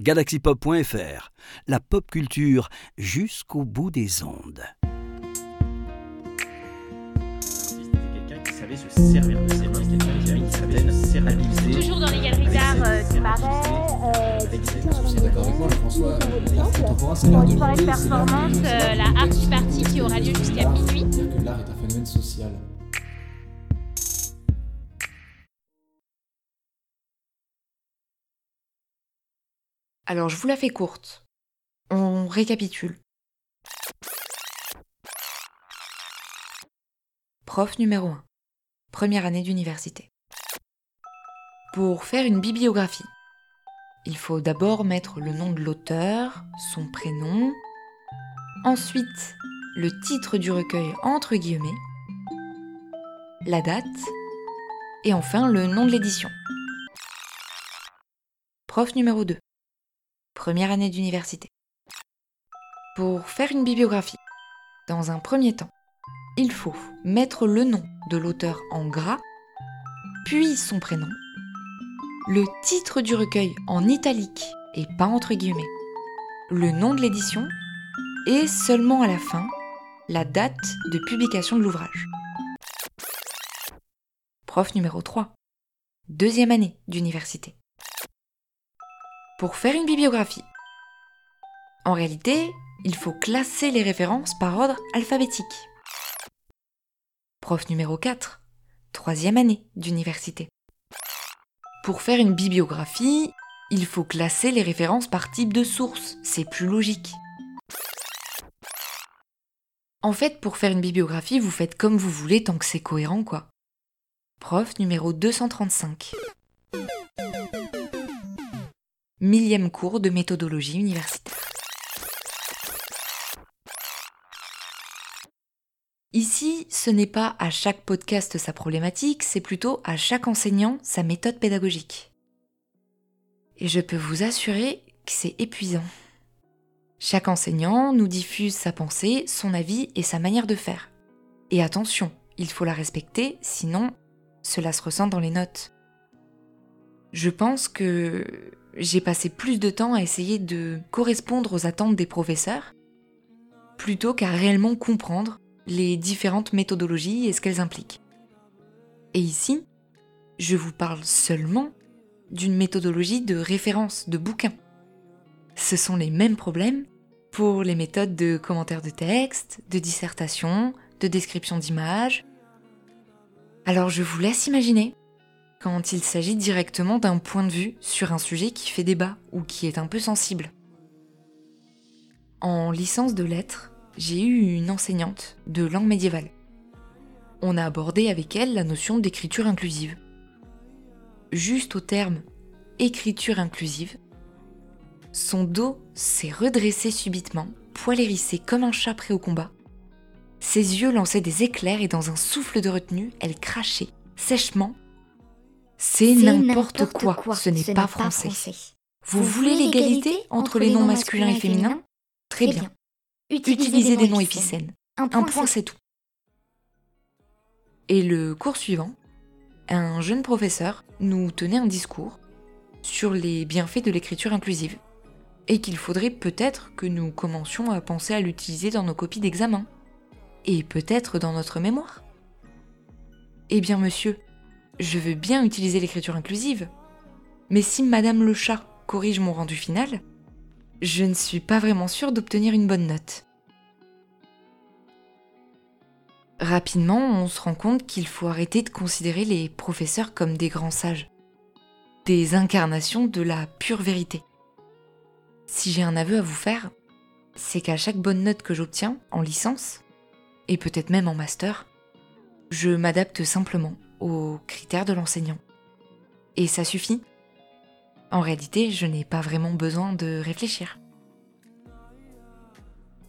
galaxypop.fr, la pop culture jusqu'au bout des ondes. Quelqu'un qui savait se servir de ses mains, quelqu'un qui savait. Toujours dans les galeries d'art euh, du Marais, d'accord avec moi, François, de c'est l'art de performance, euh, la Art qui aura lieu jusqu'à minuit. C'est-à-dire que l'art est un phénomène social. Alors je vous la fais courte. On récapitule. Prof numéro 1. Première année d'université. Pour faire une bibliographie, il faut d'abord mettre le nom de l'auteur, son prénom, ensuite le titre du recueil entre guillemets, la date, et enfin le nom de l'édition. Prof numéro 2 première année d'université. Pour faire une bibliographie, dans un premier temps, il faut mettre le nom de l'auteur en gras, puis son prénom, le titre du recueil en italique et pas entre guillemets, le nom de l'édition, et seulement à la fin, la date de publication de l'ouvrage. Prof numéro 3. Deuxième année d'université pour faire une bibliographie. En réalité, il faut classer les références par ordre alphabétique. Prof numéro 4, troisième année d'université. Pour faire une bibliographie, il faut classer les références par type de source, c'est plus logique. En fait, pour faire une bibliographie, vous faites comme vous voulez tant que c'est cohérent, quoi. Prof numéro 235 millième cours de méthodologie universitaire. Ici, ce n'est pas à chaque podcast sa problématique, c'est plutôt à chaque enseignant sa méthode pédagogique. Et je peux vous assurer que c'est épuisant. Chaque enseignant nous diffuse sa pensée, son avis et sa manière de faire. Et attention, il faut la respecter, sinon cela se ressent dans les notes. Je pense que j'ai passé plus de temps à essayer de correspondre aux attentes des professeurs plutôt qu'à réellement comprendre les différentes méthodologies et ce qu'elles impliquent. Et ici, je vous parle seulement d'une méthodologie de référence de bouquin. Ce sont les mêmes problèmes pour les méthodes de commentaire de texte, de dissertation, de description d'images. Alors je vous laisse imaginer quand il s'agit directement d'un point de vue sur un sujet qui fait débat ou qui est un peu sensible. En licence de lettres, j'ai eu une enseignante de langue médiévale. On a abordé avec elle la notion d'écriture inclusive. Juste au terme écriture inclusive, son dos s'est redressé subitement, poil hérissé comme un chat prêt au combat. Ses yeux lançaient des éclairs et dans un souffle de retenue, elle crachait sèchement c'est n'importe quoi, ce n'est pas français. Vous voulez l'égalité entre les noms masculins et féminins Très bien. Utilisez des noms épicènes. Un point, c'est tout. Et le cours suivant, un jeune professeur nous tenait un discours sur les bienfaits de l'écriture inclusive et qu'il faudrait peut-être que nous commencions à penser à l'utiliser dans nos copies d'examen et peut-être dans notre mémoire. Eh bien monsieur, je veux bien utiliser l'écriture inclusive. Mais si Madame le chat corrige mon rendu final, je ne suis pas vraiment sûre d'obtenir une bonne note. Rapidement, on se rend compte qu'il faut arrêter de considérer les professeurs comme des grands sages, des incarnations de la pure vérité. Si j'ai un aveu à vous faire, c'est qu'à chaque bonne note que j'obtiens en licence, et peut-être même en master, je m'adapte simplement aux critères de l'enseignant. Et ça suffit. En réalité, je n'ai pas vraiment besoin de réfléchir.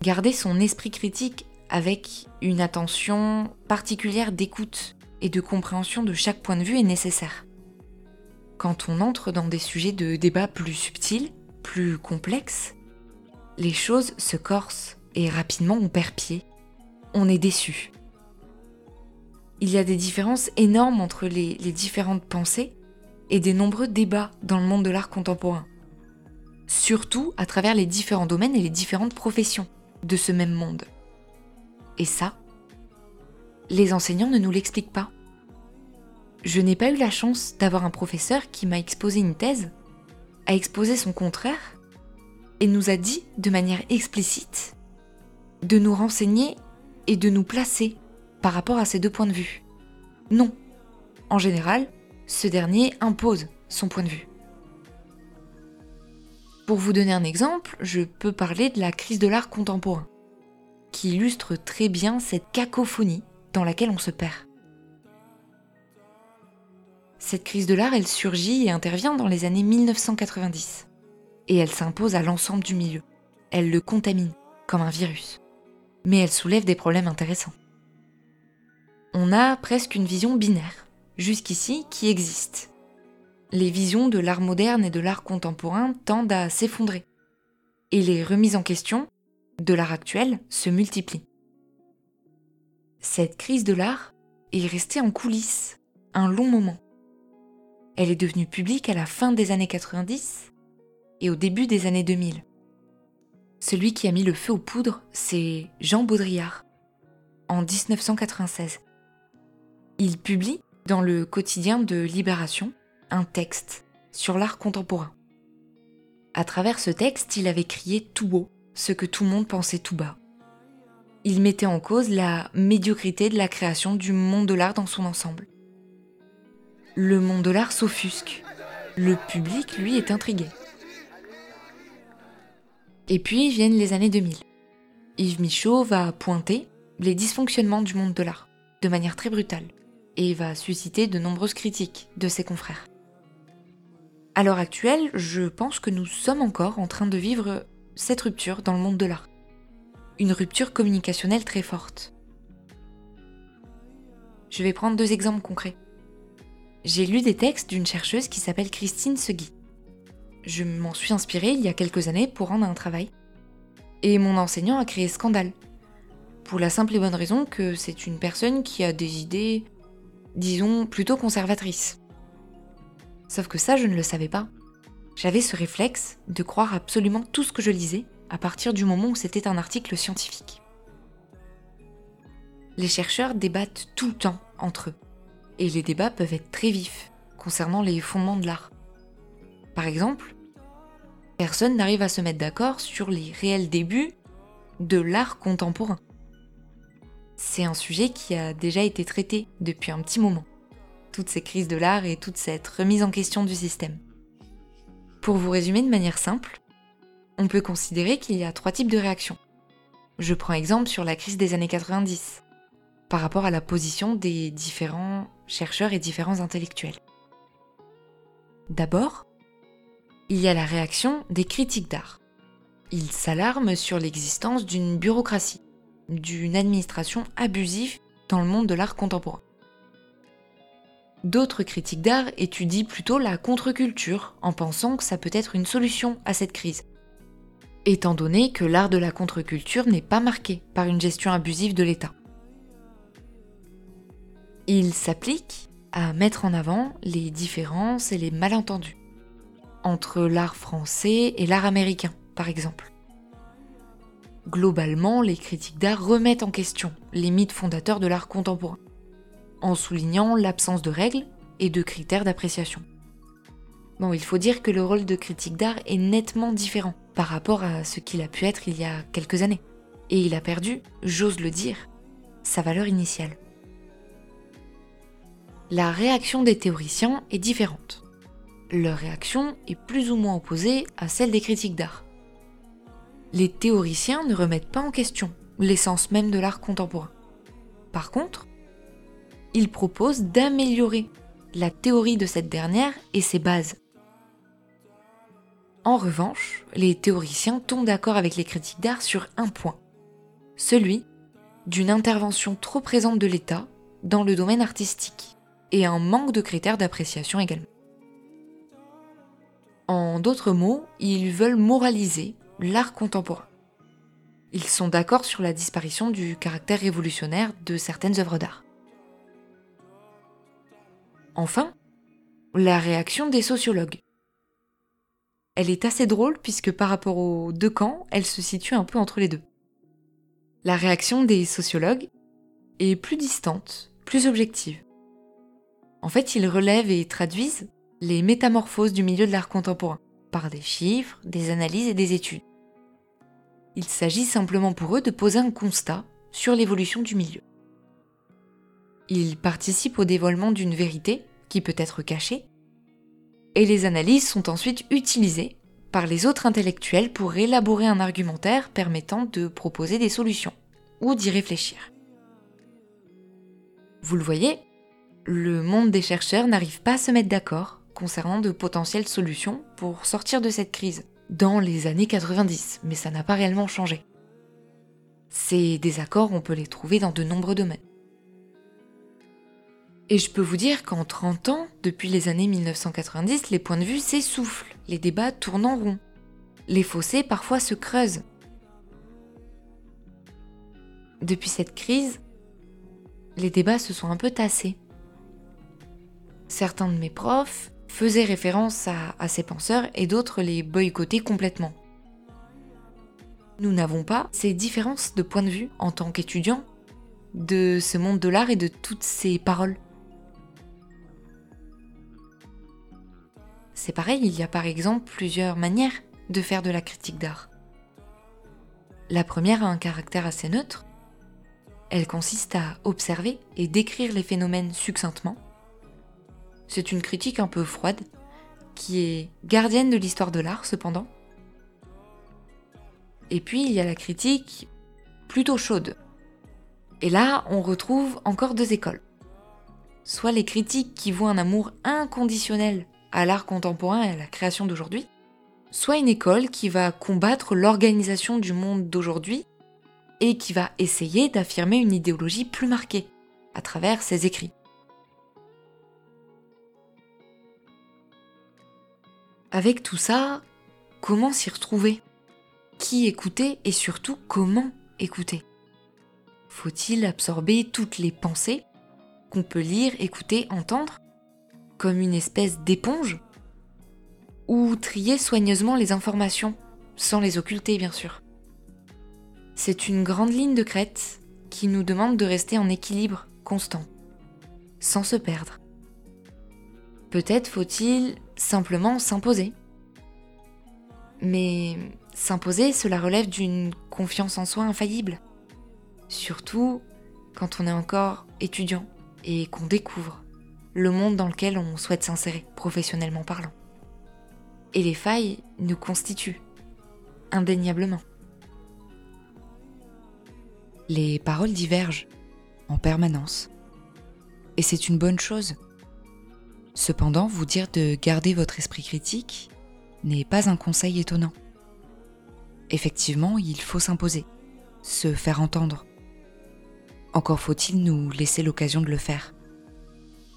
Garder son esprit critique avec une attention particulière d'écoute et de compréhension de chaque point de vue est nécessaire. Quand on entre dans des sujets de débat plus subtils, plus complexes, les choses se corsent et rapidement on perd pied. On est déçu. Il y a des différences énormes entre les, différentes pensées et des nombreux débats dans le monde de l'art contemporain. surtout à travers les différents domaines et les différentes professions de ce même monde. Et ça, les enseignants ne nous l'expliquent pas. Je n'ai pas eu la chance d'avoir un professeur qui m'a exposé une thèse, a exposé son contraire, et nous a dit de manière explicite de nous renseigner et de nous placer par rapport à ces deux points de vue. Non. En général, ce dernier impose son point de vue. Pour vous donner un exemple, je peux parler de la crise de l'art contemporain, qui illustre très bien cette cacophonie dans laquelle on se perd. Cette crise de l'art, elle surgit et intervient dans les années 1990. Et elle s'impose à l'ensemble du milieu. Elle le contamine, comme un virus. Mais elle soulève des problèmes intéressants. On a presque une vision binaire, jusqu'ici, qui existe. Les visions de l'art moderne et de l'art contemporain tendent à s'effondrer. Et les remises en question de l'art actuel se multiplient. Cette crise de l'art est restée en coulisses un long moment. Elle est devenue publique à la fin des années 90 et au début des années 2000. Celui qui a mis le feu aux poudres, c'est Jean Baudrillard, en 1996. Il publie dans le quotidien de Libération un texte sur l'art contemporain. À travers ce texte, il avait crié tout haut ce que tout le monde pensait tout bas. Il mettait en cause la médiocrité de la création du monde de l'art dans son ensemble. Le monde de l'art s'offusque. Le public, lui, est intrigué. Et puis viennent les années 2000. Yves Michaud va pointer les dysfonctionnements du monde de l'art, de manière très brutale, et va susciter de nombreuses critiques de ses confrères. À l'heure actuelle, je pense que nous sommes encore en train de vivre cette rupture dans le monde de l'art. Une rupture communicationnelle très forte. Je vais prendre deux exemples concrets. J'ai lu des textes d'une chercheuse qui s'appelle Christine Segui. Je m'en suis inspirée il y a quelques années pour rendre un travail. Et mon enseignant a créé scandale. Pour la simple et bonne raison que c'est une personne qui a des idées, disons, plutôt conservatrices. Sauf que ça, je ne le savais pas. J'avais ce réflexe de croire absolument tout ce que je lisais à partir du moment où c'était un article scientifique. Les chercheurs débattent tout le temps entre eux, et les débats peuvent être très vifs concernant les fondements de l'art. Par exemple, personne n'arrive à se mettre d'accord sur les réels débuts de l'art contemporain. C'est un sujet qui a déjà été traité depuis un petit moment. Toutes ces crises de l'art et toute cette remise en question du système. Pour vous résumer de manière simple, on peut considérer qu'il y a trois types de réactions. Je prends exemple sur la crise des années 90, par rapport à la position des différents chercheurs et différents intellectuels. D'abord, il y a la réaction des critiques d'art. Ils s'alarment sur l'existence d'une bureaucratie, d'une administration abusive dans le monde de l'art contemporain. D'autres critiques d'art étudient plutôt la contre-culture en pensant que ça peut être une solution à cette crise. Étant donné que l'art de la contre-culture n'est pas marqué par une gestion abusive de l'État. Il s'applique à mettre en avant les différences et les malentendus entre l'art français et l'art américain, par exemple. Globalement, les critiques d'art remettent en question les mythes fondateurs de l'art contemporain en soulignant l'absence de règles et de critères d'appréciation. Bon, il faut dire que le rôle de critique d'art est nettement différent par rapport à ce qu'il a pu être il y a quelques années. Et il a perdu, j'ose le dire, sa valeur initiale. La réaction des théoriciens est différente. Leur réaction est plus ou moins opposée à celle des critiques d'art. Les théoriciens ne remettent pas en question l'essence même de l'art contemporain. Par contre, il propose d'améliorer la théorie de cette dernière et ses bases. En revanche, les théoriciens tombent d'accord avec les critiques d'art sur un point, celui d'une intervention trop présente de l'État dans le domaine artistique et un manque de critères d'appréciation également. En d'autres mots, ils veulent moraliser l'art contemporain. Ils sont d'accord sur la disparition du caractère révolutionnaire de certaines œuvres d'art. Enfin, la réaction des sociologues. Elle est assez drôle puisque par rapport aux deux camps, elle se situe un peu entre les deux. La réaction des sociologues est plus distante, plus objective. En fait, ils relèvent et traduisent les métamorphoses du milieu de l'art contemporain par des chiffres, des analyses et des études. Il s'agit simplement pour eux de poser un constat sur l'évolution du milieu. Ils participent au dévoilement d'une vérité qui peut être cachée, et les analyses sont ensuite utilisées par les autres intellectuels pour élaborer un argumentaire permettant de proposer des solutions ou d'y réfléchir. Vous le voyez, le monde des chercheurs n'arrive pas à se mettre d'accord concernant de potentielles solutions pour sortir de cette crise dans les années 90, mais ça n'a pas réellement changé. Ces désaccords, on peut les trouver dans de nombreux domaines. Et je peux vous dire qu'en 30 ans, depuis les années 1990, les points de vue s'essoufflent, les débats tournent en rond. Les fossés parfois se creusent. Depuis cette crise, les débats se sont un peu tassés. Certains de mes profs faisaient référence à, ces penseurs et d'autres les boycottaient complètement. Nous n'avons pas ces différences de point de vue en tant qu'étudiants de ce monde de l'art et de toutes ces paroles. C'est pareil, il y a par exemple plusieurs manières de faire de la critique d'art. La première a un caractère assez neutre. Elle consiste à observer et décrire les phénomènes succinctement. C'est une critique un peu froide, qui est gardienne de l'histoire de l'art cependant. Et puis il y a la critique plutôt chaude. Et là, on retrouve encore deux écoles. Soit les critiques qui voient un amour inconditionnel à l'art contemporain et à la création d'aujourd'hui, soit une école qui va combattre l'organisation du monde d'aujourd'hui et qui va essayer d'affirmer une idéologie plus marquée à travers ses écrits. Avec tout ça, comment s'y retrouver? Qui écouter et surtout comment écouter? Faut-il absorber toutes les pensées qu'on peut lire, écouter, entendre comme une espèce d'éponge Ou trier soigneusement les informations, sans les occulter bien sûr? C'est une grande ligne de crête qui nous demande de rester en équilibre constant, sans se perdre. Peut-être faut-il simplement s'imposer. Mais s'imposer, cela relève d'une confiance en soi infaillible. Surtout quand on est encore étudiant et qu'on découvre le monde dans lequel on souhaite s'insérer, professionnellement parlant. Et les failles nous constituent, indéniablement. Les paroles divergent en permanence. Et c'est une bonne chose. Cependant, vous dire de garder votre esprit critique n'est pas un conseil étonnant. Effectivement, il faut s'imposer, se faire entendre. Encore faut-il nous laisser l'occasion de le faire.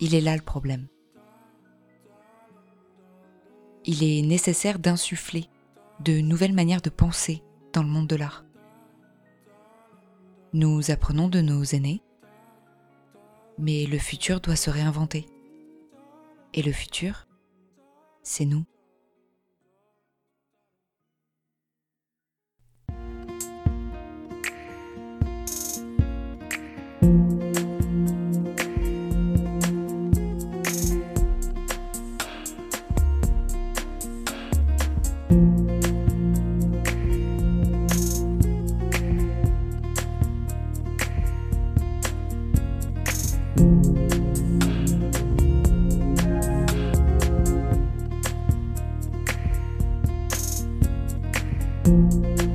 Il est là le problème. Il est nécessaire d'insuffler de nouvelles manières de penser dans le monde de l'art. Nous apprenons de nos aînés, mais le futur doit se réinventer. Et le futur, c'est nous. Música